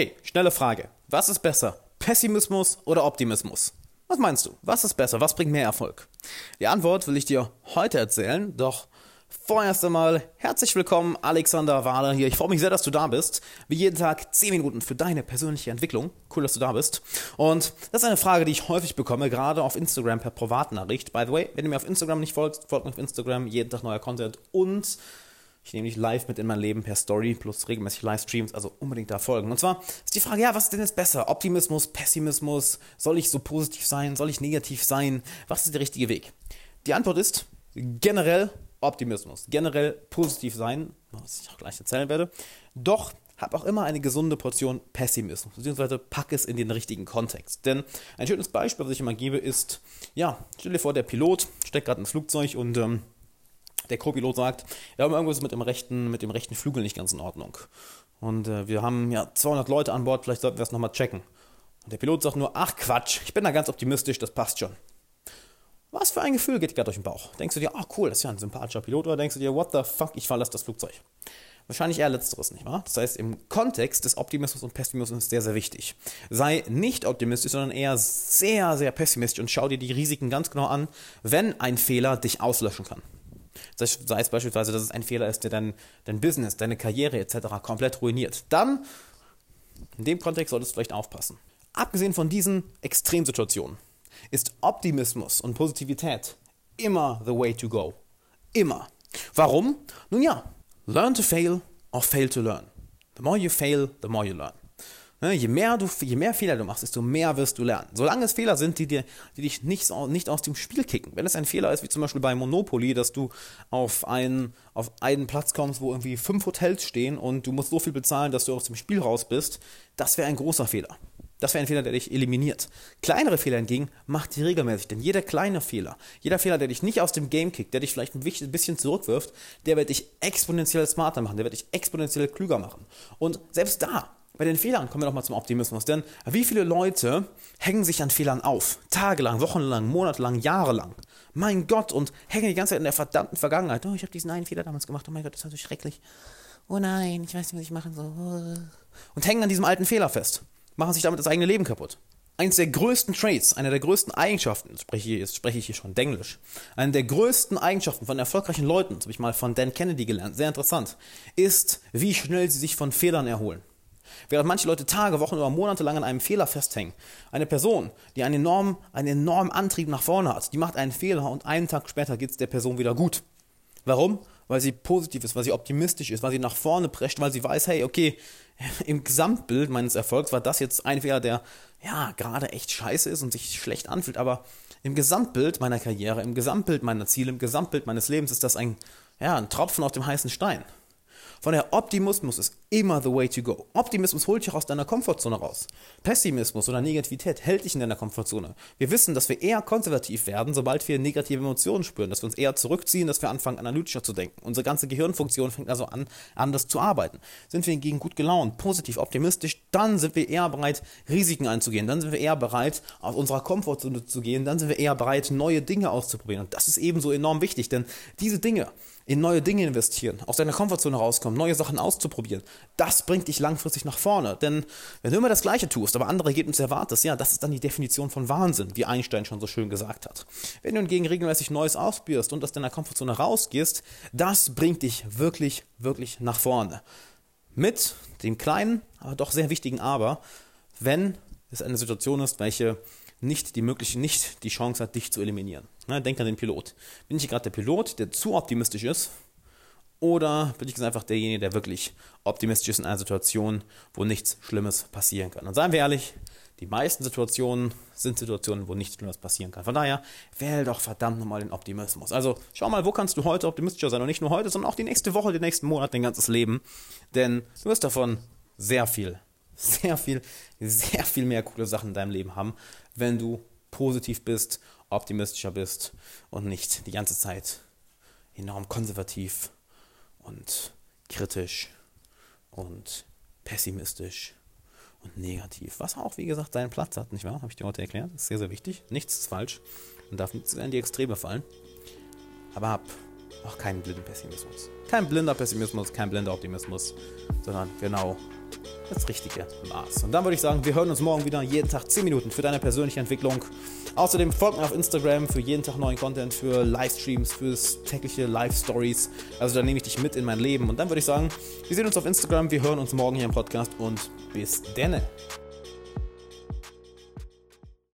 Okay, schnelle Frage. Was ist besser? Pessimismus oder Optimismus? Was meinst du? Was ist besser? Was bringt mehr Erfolg? Die Antwort will ich dir heute erzählen, doch vorerst einmal herzlich willkommen, Alexander Wahler hier. Ich freue mich sehr, dass du da bist. Wie jeden Tag 10 Minuten für deine persönliche Entwicklung. Cool, dass du da bist. Und das ist eine Frage, die ich häufig bekomme, gerade auf Instagram per Privatnachricht. By the way, wenn du mir auf Instagram nicht folgst, folgt mir auf Instagram, jeden Tag neuer Content und ich nehme dich live mit in mein Leben per Story plus regelmäßig Livestreams, also unbedingt da folgen. Und zwar ist die Frage, ja, was ist denn jetzt besser? Optimismus, Pessimismus? Soll ich so positiv sein? Soll ich negativ sein? Was ist der richtige Weg? Die Antwort ist generell Optimismus, generell positiv sein, was ich auch gleich erzählen werde. Doch hab auch immer eine gesunde Portion Pessimismus, beziehungsweise pack es in den richtigen Kontext. Denn ein schönes Beispiel, was ich immer gebe, ist, ja, stell dir vor, der Pilot steckt gerade ins Flugzeug und ähm, der Co-Pilot sagt, ja, irgendwas mit dem rechten, mit dem rechten Flügel nicht ganz in Ordnung. Und äh, wir haben ja 200 Leute an Bord, vielleicht sollten wir es nochmal checken. Und der Pilot sagt nur, ach Quatsch, ich bin da ganz optimistisch, das passt schon. Was für ein Gefühl geht dir gerade durch den Bauch? Denkst du dir, ach cool, das ist ja ein sympathischer Pilot, oder denkst du dir, what the fuck, ich verlasse das Flugzeug? Wahrscheinlich eher letzteres, nicht wahr? Das heißt, im Kontext des Optimismus und Pessimismus ist sehr, sehr wichtig. Sei nicht optimistisch, sondern eher sehr, sehr pessimistisch und schau dir die Risiken ganz genau an, wenn ein Fehler dich auslöschen kann. Sei es beispielsweise, dass es ein Fehler ist, der dein, dein Business, deine Karriere etc. komplett ruiniert. Dann, in dem Kontext solltest du vielleicht aufpassen. Abgesehen von diesen Extremsituationen ist Optimismus und Positivität immer the way to go. Immer. Warum? Nun ja, learn to fail or fail to learn. The more you fail, the more you learn. Ne, je mehr, du, je mehr Fehler du machst, desto mehr wirst du lernen. Solange es Fehler sind, die, dir, die dich nicht, nicht aus dem Spiel kicken. Wenn es ein Fehler ist, wie zum Beispiel bei Monopoly, dass du auf einen, auf einen Platz kommst, wo irgendwie fünf Hotels stehen und du musst so viel bezahlen, dass du aus dem Spiel raus bist, das wäre ein großer Fehler. Das wäre ein Fehler, der dich eliminiert. Kleinere Fehler hingegen macht die regelmäßig, denn jeder kleine Fehler, jeder Fehler, der dich nicht aus dem Game kickt, der dich vielleicht ein bisschen zurückwirft, der wird dich exponentiell smarter machen, der wird dich exponentiell klüger machen. Und selbst da bei den Fehlern kommen wir nochmal zum Optimismus. Denn wie viele Leute hängen sich an Fehlern auf? Tagelang, wochenlang, monatelang, jahrelang. Mein Gott, und hängen die ganze Zeit in der verdammten Vergangenheit. Oh, ich habe diesen einen Fehler damals gemacht. Oh mein Gott, das war so schrecklich. Oh nein, ich weiß nicht, was ich machen soll. Und hängen an diesem alten Fehler fest. Machen sich damit das eigene Leben kaputt. Eines der größten Traits, eine der größten Eigenschaften, jetzt spreche, ich, jetzt spreche ich hier schon Denglisch, eine der größten Eigenschaften von erfolgreichen Leuten, das habe ich mal von Dan Kennedy gelernt, sehr interessant, ist, wie schnell sie sich von Fehlern erholen. Während manche Leute Tage, Wochen oder Monate lang an einem Fehler festhängen. Eine Person, die einen enormen, einen enormen Antrieb nach vorne hat, die macht einen Fehler und einen Tag später geht es der Person wieder gut. Warum? Weil sie positiv ist, weil sie optimistisch ist, weil sie nach vorne prescht, weil sie weiß, hey, okay, im Gesamtbild meines Erfolgs war das jetzt ein Fehler, der ja gerade echt scheiße ist und sich schlecht anfühlt, aber im Gesamtbild meiner Karriere, im Gesamtbild meiner Ziele, im Gesamtbild meines Lebens ist das ein, ja, ein Tropfen auf dem heißen Stein. Von der Optimismus ist immer the way to go. Optimismus holt dich aus deiner Komfortzone raus. Pessimismus oder Negativität hält dich in deiner Komfortzone. Wir wissen, dass wir eher konservativ werden, sobald wir negative Emotionen spüren, dass wir uns eher zurückziehen, dass wir anfangen, analytischer zu denken. Unsere ganze Gehirnfunktion fängt also an, anders zu arbeiten. Sind wir hingegen gut gelaunt, positiv, optimistisch, dann sind wir eher bereit, Risiken einzugehen. Dann sind wir eher bereit, aus unserer Komfortzone zu gehen. Dann sind wir eher bereit, neue Dinge auszuprobieren. Und das ist ebenso enorm wichtig, denn diese Dinge, in neue Dinge investieren, aus deiner Komfortzone rauskommen, neue Sachen auszuprobieren, das bringt dich langfristig nach vorne. Denn wenn du immer das Gleiche tust, aber andere Ergebnisse erwartest, ja, das ist dann die Definition von Wahnsinn, wie Einstein schon so schön gesagt hat. Wenn du hingegen regelmäßig Neues ausprobierst und aus deiner Komfortzone rausgehst, das bringt dich wirklich, wirklich nach vorne. Mit dem kleinen, aber doch sehr wichtigen Aber, wenn es eine Situation ist, welche nicht die mögliche, nicht die Chance hat, dich zu eliminieren. Ne, denk an den Pilot. Bin ich gerade der Pilot, der zu optimistisch ist? Oder bin ich einfach derjenige, der wirklich optimistisch ist in einer Situation, wo nichts Schlimmes passieren kann? Und seien wir ehrlich, die meisten Situationen sind Situationen, wo nichts Schlimmes passieren kann. Von daher, wähl doch verdammt nochmal den Optimismus. Also schau mal, wo kannst du heute optimistischer sein? Und nicht nur heute, sondern auch die nächste Woche, den nächsten Monat, dein ganzes Leben. Denn du wirst davon sehr viel sehr viel, sehr viel mehr coole Sachen in deinem Leben haben, wenn du positiv bist, optimistischer bist und nicht die ganze Zeit enorm konservativ und kritisch und pessimistisch und negativ. Was auch, wie gesagt, seinen Platz hat, nicht wahr? Habe ich dir heute erklärt. Das ist sehr, sehr wichtig. Nichts ist falsch. Man darf nicht in die Extreme fallen. Aber hab auch keinen blinden Pessimismus. Kein blinder Pessimismus, kein blinder Optimismus, sondern genau das richtige Maß. Und dann würde ich sagen, wir hören uns morgen wieder, jeden Tag 10 Minuten für deine persönliche Entwicklung. Außerdem folgt mir auf Instagram für jeden Tag neuen Content, für Livestreams, fürs tägliche Live-Stories. Also da nehme ich dich mit in mein Leben. Und dann würde ich sagen, wir sehen uns auf Instagram, wir hören uns morgen hier im Podcast und bis denne.